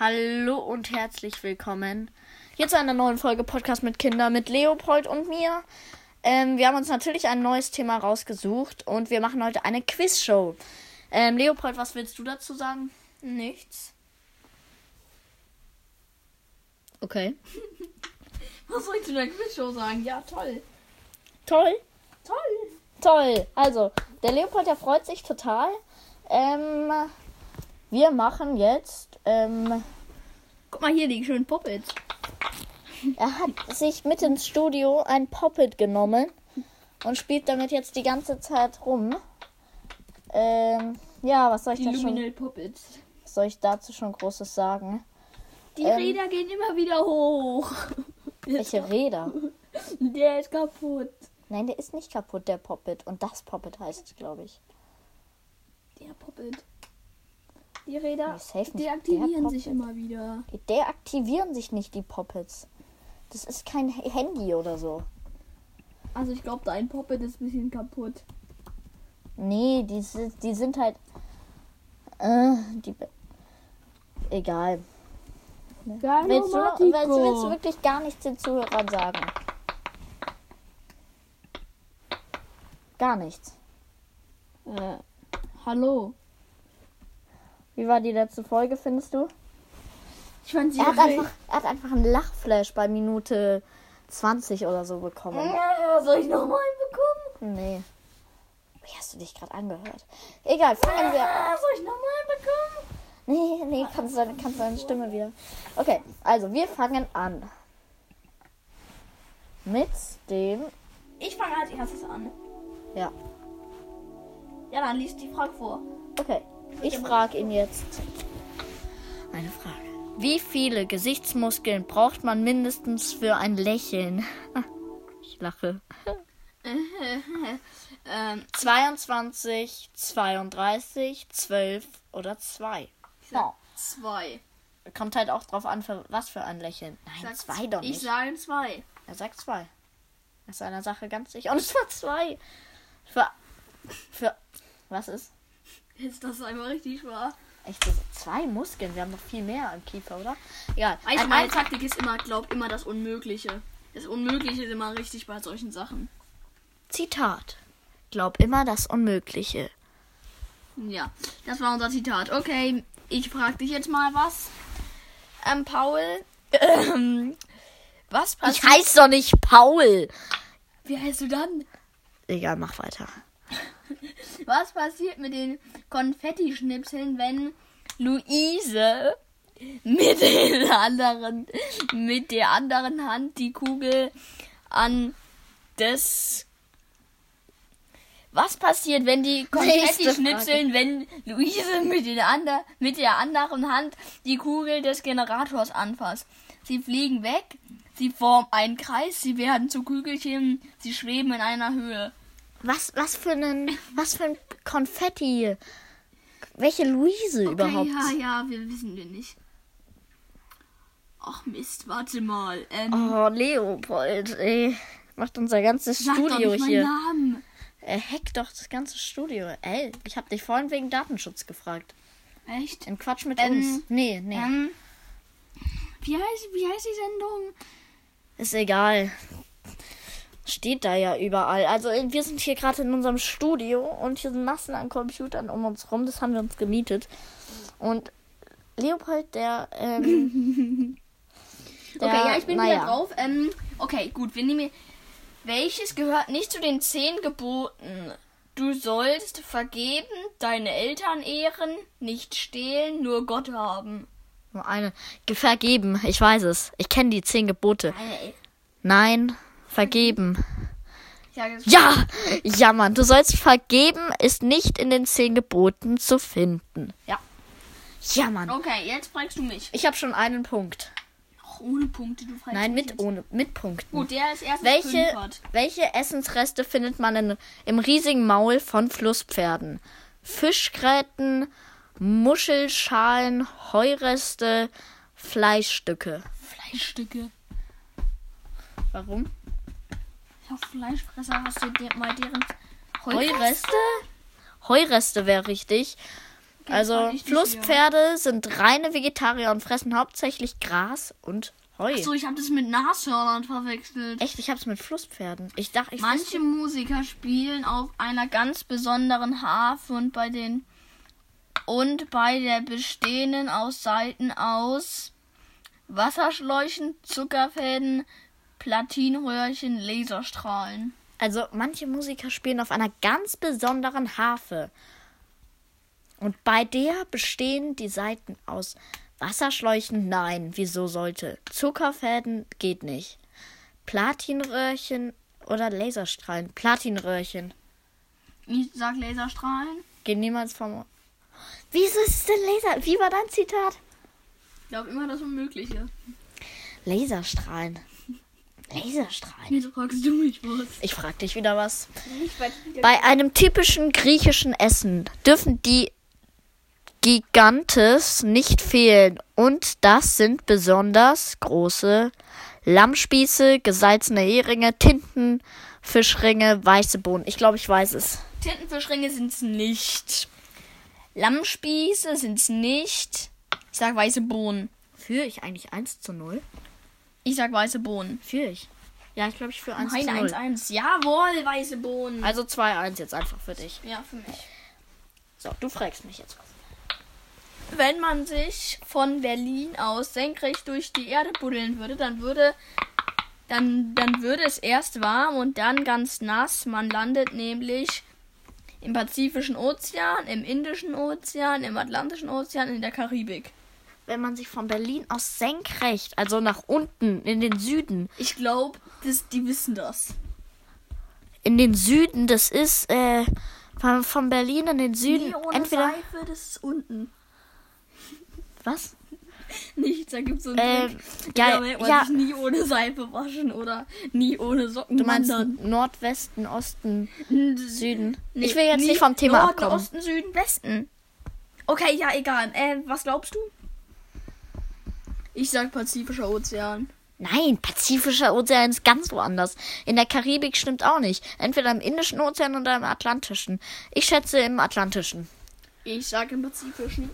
Hallo und herzlich willkommen hier zu einer neuen Folge Podcast mit Kindern mit Leopold und mir. Ähm, wir haben uns natürlich ein neues Thema rausgesucht und wir machen heute eine Quizshow. Ähm, Leopold, was willst du dazu sagen? Nichts. Okay. Was soll ich zu der Quizshow sagen? Ja, toll. Toll. Toll. Toll. Also, der Leopold, der freut sich total. Ähm, wir machen jetzt. Ähm, Guck mal hier, die schönen Puppets. er hat sich mit ins Studio ein Poppet genommen und spielt damit jetzt die ganze Zeit rum. Ähm, ja, was soll ich Die da schon, Luminal Puppets. was soll ich dazu schon Großes sagen? Die Ähm. Räder gehen immer wieder hoch. Welche Räder? Der ist kaputt. Nein, der ist nicht kaputt, der Poppet. Und das Poppet heißt es, glaube ich. Der Puppet. Die Räder nicht. deaktivieren sich immer wieder. Die deaktivieren sich nicht, die Poppets. Das ist kein Handy oder so. Also ich glaube, dein Puppet ist ein bisschen kaputt. Nee, die, die sind halt. Äh, die. Egal. Willst du, willst, du- willst du wirklich gar nichts den Zuhörern sagen? Gar nichts. äh, hallo. Wie war die letzte Folge, findest du? Ich fand sie Er hat, einfach, er hat einfach einen Lachflash bei Minute 20 oder so bekommen. Ja, soll ich nochmal bekommen? Nee. Wie hast du dich gerade angehört? Egal, fangen wir Ah, soll ich nochmal bekommen? Nee, nee, kannst deine, kannst deine Stimme wieder. Okay, also wir fangen an. Mit dem. Ich fange als erstes an. Ja, Ja, dann liest die Frage vor. okay. Ich frage ihn jetzt eine Frage. Wie viele Gesichtsmuskeln braucht man mindestens für ein Lächeln? Ich lache. ähm, 22, 32, 12 oder 2. ich sag zwei. Kommt halt auch drauf an, für was für ein Lächeln. Ich Nein, sag- zwei doch Ich nicht. sage zwei. Er sagt zwei. Er ist einer Sache ganz sicher. Und es war zwei. Für. Für. Was ist? Ist das einmal richtig wahr? Echt so zwei Muskeln? Wir haben noch viel mehr im Kiefer, oder? Egal. Also Ein- meine ein- Taktik ist immer, glaub immer das Unmögliche. Das Unmögliche ist immer richtig bei solchen Sachen. Zitat. Glaub immer das Unmögliche. Ja, das war unser Zitat. Okay, ich frage dich jetzt mal was. Ähm, Paul. Ähm, was Ich passiert? heiß doch nicht Paul. Wie heißt du dann? Egal, mach weiter. Was passiert mit den Konfettischnipseln, wenn Luise mit den anderen, mit der anderen Hand die Kugel an das. Was passiert, wenn die Konfetti Nächste schnipseln, wenn Luise mit, den ander, mit der anderen Hand die Kugel des Generators anfasst? Sie fliegen weg, sie formen einen Kreis, sie werden zu Kügelchen, sie schweben in einer Höhe. Was, was für ein. Was für ein Konfetti. Welche Luise überhaupt? ja, ja, wir wissen wir nicht. Ach Mist, warte mal. Ähm, Oh, Leopold, ey. Macht unser ganzes sag doch Studio nicht meinen hier. Namen. Er hackt doch das ganze Studio. Ey, ich hab dich vorhin wegen Datenschutz gefragt. Echt? Im Quatsch mit Ähm, uns. Nee, nee. Ähm, wie heißt, wie heißt die Sendung? Ist egal. Steht da ja überall. Also wir sind hier gerade in unserem Studio und hier sind Massen an Computern um uns rum. Das haben wir uns gemietet. Und Leopold, der, ähm, der okay, ja, ich bin naja. wieder drauf. Ähm, okay, gut, wir nehmen. Welches gehört nicht zu den zehn Geboten? Du sollst vergeben, deine Eltern ehren, nicht stehlen, nur Gott haben. Nur eine. Ge- Vergeben, ich weiß es. Ich kenne die zehn Gebote. El Nein, vergeben. es Ja, ja, Mann, du sollst vergeben, ist nicht in den zehn Geboten zu finden. Ja. Ja, Mann. Okay, jetzt fragst du mich. Ich habe schon einen Punkt. Ach, ohne Punkte, du fragst Nein, mich mit jetzt. ohne mit Punkten. Gut, der ist erst Welche, welche Essensreste findet man in, im riesigen Maul von Flusspferden? Fischgräten, Muschelschalen, Heureste, Fleischstücke. Fleischstücke. Warum? Ja, Fleischfresser, hast du dir mal deren Heureste? Heureste wäre richtig. Also ich nicht Flusspferde sind reine Vegetarier und fressen hauptsächlich Gras und Heu. So, ich habe das mit Nashörnern verwechselt. Echt, ich hab's mit Flusspferden. Ich dachte, ich Manche Musiker spielen auf einer ganz besonderen Harfe und bei den und bei der bestehenden aus Seiten aus Wasserschläuchen, Zuckerfäden, Platinröhrchen, Laserstrahlen. Also manche Musiker spielen auf einer ganz besonderen Harfe. Und bei der bestehen die Saiten aus Wasserschläuchen. Nein, wieso sollte? Zuckerfäden geht nicht. Platinröhrchen oder Laserstrahlen. Platinröhrchen Ich sag Laserstrahlen. gehen niemals vom. Wieso ist es denn Laser? Wie war dein Zitat? Ich glaube immer das Unmögliche. Laserstrahlen. Laserstrahlen. Wieso fragst du mich was? Ich frag dich wieder was. Bei einem typischen griechischen Essen dürfen die Gigantes nicht fehlen. Und das sind besonders große Lammspieße, gesalzene Heringe, Tintenfischringe, weiße Bohnen. Ich glaube, ich weiß es. Tintenfischringe sind's nicht. Lammspieße sind's nicht. Ich sag weiße Bohnen. Führe ich eigentlich 1 zu 0? Ich sag weiße Bohnen. Führe ich. Ja, ich glaube, ich führe 1 Nein, zu 0. 1-1. Jawohl, weiße Bohnen. Also 2-1 jetzt einfach für dich. ja, für mich. So, du fragst mich jetzt was. Wenn man sich von Berlin aus senkrecht durch die Erde buddeln würde, dann würde dann, dann würde es erst warm und dann ganz nass. Man landet nämlich im Pazifischen Ozean, im Indischen Ozean, im Atlantischen Ozean, in der Karibik. Wenn man sich von Berlin aus senkrecht, also nach unten in den Süden, Ich glaube, die wissen das. in den Süden, das ist äh, von, von Berlin in den Süden, Nie ohne entweder Seife, das ist unten. was? Nichts, da gibt es so einen Ähm, Trick. ja, Da merkt man ja. sich nie ohne Seife waschen oder nie ohne Socken Du meinst wandern. Nordwesten, Osten, Nee, Süden? ich will jetzt nicht vom Thema Norden, abkommen. Osten, Süden, Westen. Okay, ja, egal. Äh, was glaubst du? Ich sag Pazifischer Ozean. Nein, Pazifischer Ozean ist ganz woanders. In der Karibik stimmt auch nicht. Entweder im Indischen Ozean oder im Atlantischen. Ich schätze im Atlantischen. Ich sag im Pazifischen.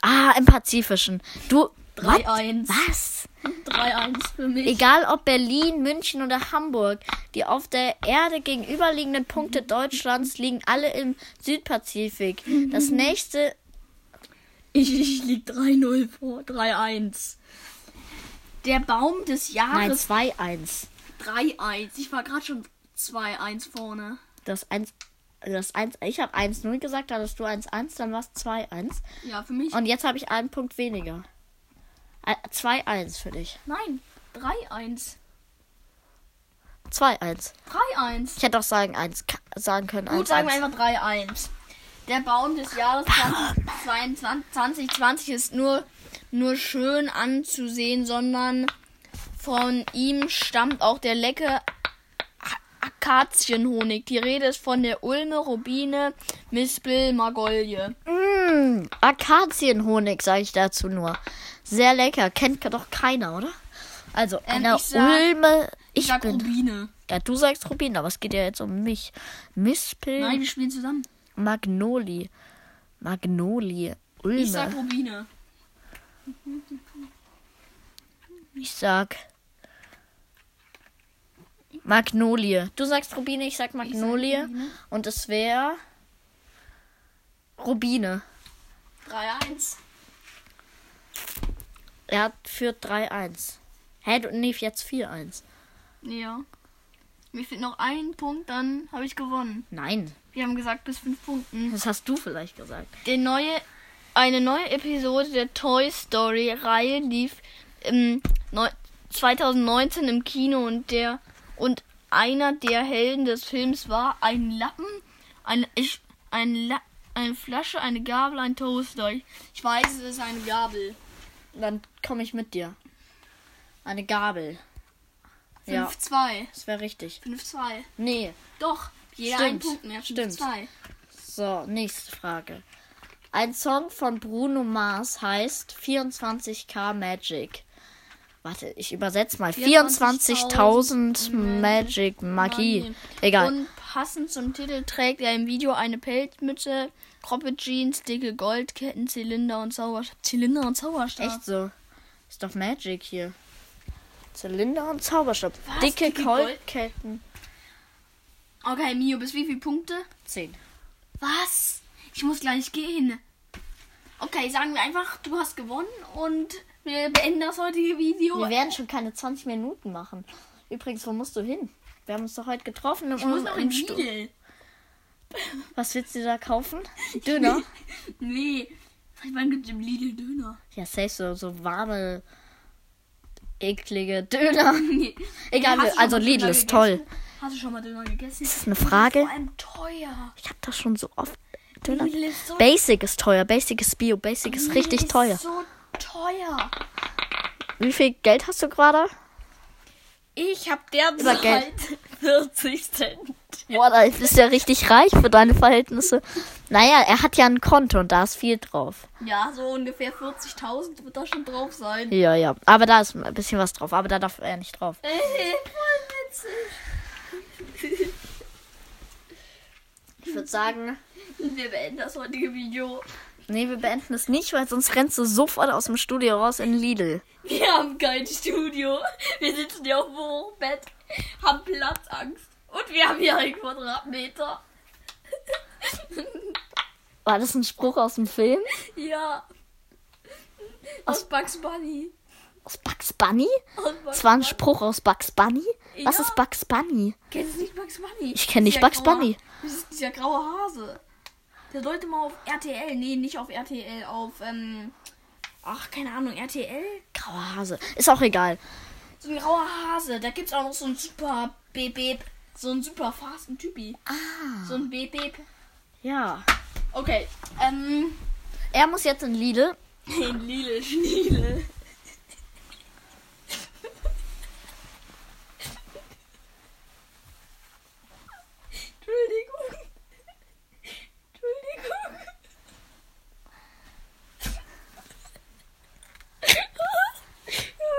Ah, im Pazifischen. Du. What? 3-1. Was? 3-1 für mich. Egal ob Berlin, München oder Hamburg, die auf der Erde gegenüberliegenden Punkte Deutschlands liegen alle im Südpazifik. Das nächste. Ich, ich lieg 3-0 vor. 3-1. Der Baum des Nein, Jahres 2-1. 3-1. Ich war gerade schon 2-1 vorne. Das 1. Das 1, ich habe 1-0 gesagt, dann hast du 1-1, dann war es 2-1. Ja, für mich. Und jetzt habe ich einen Punkt weniger. Äh, 2-1 für dich. Nein, 3-1. 2-1. 3-1. Ich hätte auch sagen, 1, ka- sagen können. Gut, 1, sagen wir einfach 3-1. Der Baum des Jahres 2022 2020 ist nur, nur schön anzusehen, sondern von ihm stammt auch der leckere Akazienhonig. Die Rede ist von der Ulme, Rubine, Mispel, Magolje. Mmh, Akazienhonig, sage ich dazu nur. Sehr lecker. Kennt doch keiner, oder? Also, Ähm, eine ich sag- Ulme. Ich Ich sag bin. Rubine. Ja, du sagst Rubin, aber es geht ja jetzt um mich. Mispel, Nein, wir spielen zusammen. Magnoli. Magnoli. Ulme. Ich sag Rubine. Ich sag Magnolie. Du sagst Rubine, ich sag Magnolie. Rubine. und es wäre Rubine. 3-1. Er führt 3-1. Hä, du, nee, jetzt 4-1. Ja. Mir fehlt noch ein Punkt, dann habe ich gewonnen. Nein, Wir haben gesagt bis fünf Punkten. das hast du vielleicht gesagt. Der neue, eine neue Episode der Toy Story Reihe lief im neu, 2019 im Kino und der und einer der Helden des Films war ein Lappen, ein ich, ein La, eine Flasche, eine Gabel, ein Toaster. Ich, ich weiß, es ist eine Gabel. Dann komme ich mit dir. Eine Gabel. Ja, 5-2. das wäre richtig. 5-2. Nee. Doch, jeder Stimmt, einen Punkt mehr. stimmt. 5-2. So, nächste Frage. Ein Song von Bruno Mars heißt 24k Magic. Warte, ich übersetze mal. 24.000 24.000 Magic Magie. Egal. Und Passend zum Titel trägt er im Video eine Pelzmütze, Cropped Jeans, dicke Goldketten, Zylinder und Zauberstab. Zylinder und Zauberstab. Echt so. Ist doch Magic hier. Zylinder und Zauberstab. Was? Dicke Dicke Gold- Goldketten. Okay, Mio, bis wie viele Punkte? Zehn. Was? Ich muss gleich gehen. Okay, sagen wir einfach, du hast gewonnen und wir beenden das heutige Video. Wir werden schon keine 20 Minuten machen. Übrigens, wo musst du hin? Wir haben uns doch heute getroffen. ich muss noch in Lidl. Was willst du da kaufen? Döner? Nee. Wann gibt es im Lidl Döner? ja, safe so, so warme, eklige Döner. Egal, also Lidl ist toll. Hast du schon mal Döner gegessen? Ist das eine Frage? Vor allem teuer. Ich habe das schon so oft. Döner. Ist so Basic ist teuer. Basic ist Bio. Basic ist Lidl richtig ist teuer. so teuer. Wie viel Geld hast du gerade? Ich habe Über derzeit Geld. 40 Cent. Boah, da bist du ja richtig reich für deine Verhältnisse. Naja, er hat ja ein Konto und da ist viel drauf. Ja, so ungefähr 40.000 wird da schon drauf sein. Ja, ja. Aber da ist ein bisschen was drauf. Aber da darf er nicht drauf. Ey, voll witzig. Ich würde sagen, Wir beenden das heutige Video. Nee, wir beenden es nicht, weil sonst rennst du sofort aus dem Studio raus in Lidl. Wir haben kein Studio. Wir sitzen hier auf dem Hochbett, haben Platzangst. Und wir haben hier einen Quadratmeter. War das ein Spruch aus dem Film? Ja. Aus Bugs Bunny. Aus Bugs Bunny? Aus Bugs Das war ein. Spruch aus Bugs Bunny? Was Ja. ist Bugs Bunny? Kennst du nicht Bugs Bunny? Ich kenn nicht Bugs graue- Bunny. Das ist dieser graue Hase. Der sollte mal auf RTL. Nee, nicht auf RTL. Auf, ähm. Ach, keine Ahnung, RTL? Grauer Hase. Ist auch egal. So ein grauer Hase. Da gibt's auch noch so ein super Bebeb. So ein super fasten Typi. Ah. So ein Bebeb. Ja. Okay, ähm. Er muss jetzt in Lidl. In Lille, Schniele. Entschuldigung. Entschuldigung.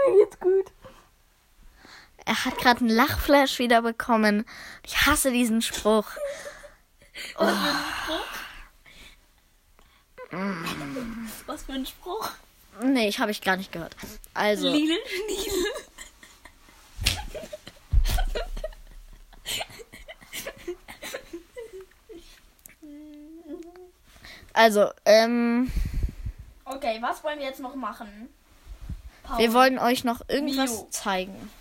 Mir geht's gut. Er hat gerade einen Lachflash wieder bekommen. Ich hasse diesen Spruch. Was für ein Spruch. Nee, ich habe ich gar nicht gehört. Also, Lille, Schniele. also, ähm, Okay, was wollen wir jetzt noch machen? Paul, wir wollen euch noch irgendwas Mio. zeigen.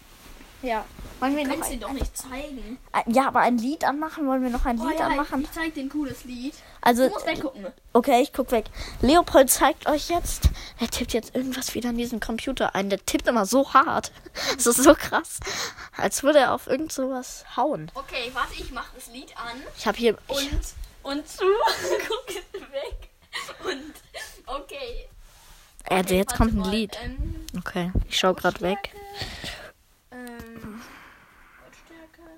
Ja. Wollen wir Du noch kannst ein, ihn doch nicht zeigen. ein, ja, aber ein Lied anmachen? Wollen wir noch ein Oh, Lied ja, anmachen? Ich zeig dir ein cooles Lied. Also, Du musst weggucken. okay, ich guck weg. Leopold zeigt euch jetzt. Er tippt jetzt irgendwas wieder in diesen Computer ein. Der tippt immer so hart. Das ist so krass. Als würde er auf irgend sowas hauen. Okay, warte, ich mach das Lied an. Ich habe hier. Ich, Und, und zu. Guck weg. Und, okay. äh, okay jetzt kommt ein Lied. Ähm, Okay, ich schau grad weg. Ähm, Lautstärke.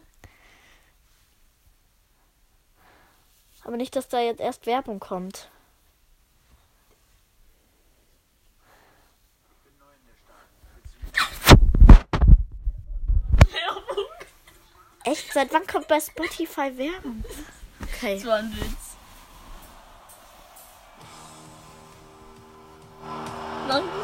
Aber nicht, dass da jetzt erst Werbung kommt. Echt? Seit wann kommt bei Spotify Werbung? Okay. Das war ein Witz. Lang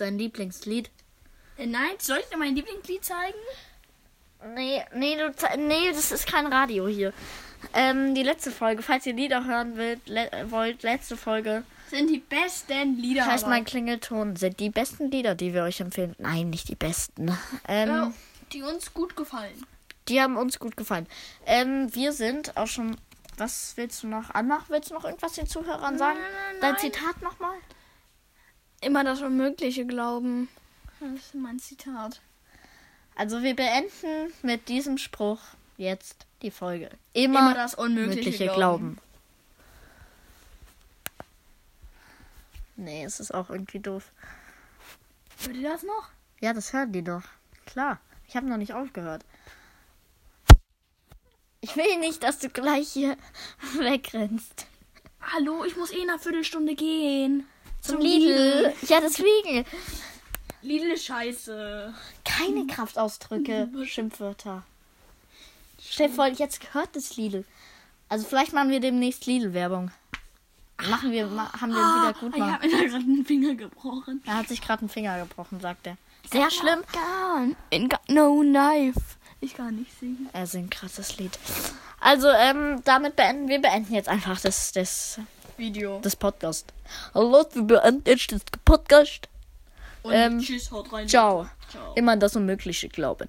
dein Lieblingslied? Äh, nein, soll ich dir mein Lieblingslied zeigen? Nee, nee, du, ze- nee, das ist kein Radio hier. Ähm, die letzte Folge, falls ihr Lieder hören wollt, le wollt letzte Folge, Sind die besten Lieder. heißt aber. mein Klingelton, sind die besten Lieder, die wir euch empfehlen. Nein, nicht die besten. Ähm, Ja, die uns gut gefallen. Die haben uns gut gefallen. Ähm, wir sind auch schon. Was willst du noch anmachen? Willst du noch irgendwas den Zuhörern sagen? Dein Zitat nochmal? Immer das Unmögliche glauben. Das ist mein Zitat. Also wir beenden mit diesem Spruch jetzt die Folge. Immer, Immer das Unmögliche mögliche glauben. glauben. Nee, es ist auch irgendwie doof. Hört ihr das noch? Ja, das hören die doch. Klar. Ich habe noch nicht aufgehört. Ich will nicht, dass du gleich hier wegrennst. Hallo, ich muss eh in einer Viertelstunde gehen. Zum Lidl. Ja, deswegen. Lidl ist scheiße. Keine Kraftausdrücke, Schimpfwörter. Stell dir vor, jetzt gehört das Lidl. Also vielleicht machen wir demnächst Lidl-Werbung. Machen wir, ma haben wir wieder gut Ah, Ich machen. habe mir da gerade einen Finger gebrochen. Er hat sich gerade einen Finger gebrochen, sagt er. Sehr schlimm. In got no knife. Ich kann nicht singen. Er singt das Lied. Also, ähm, damit beenden wir beenden jetzt einfach das, das, Video. das Podcast. Hallo, wir beenden jetzt das Podcast. Und ähm, tschüss, haut rein. Ciao. Ciao. Immer das Unmögliche glauben.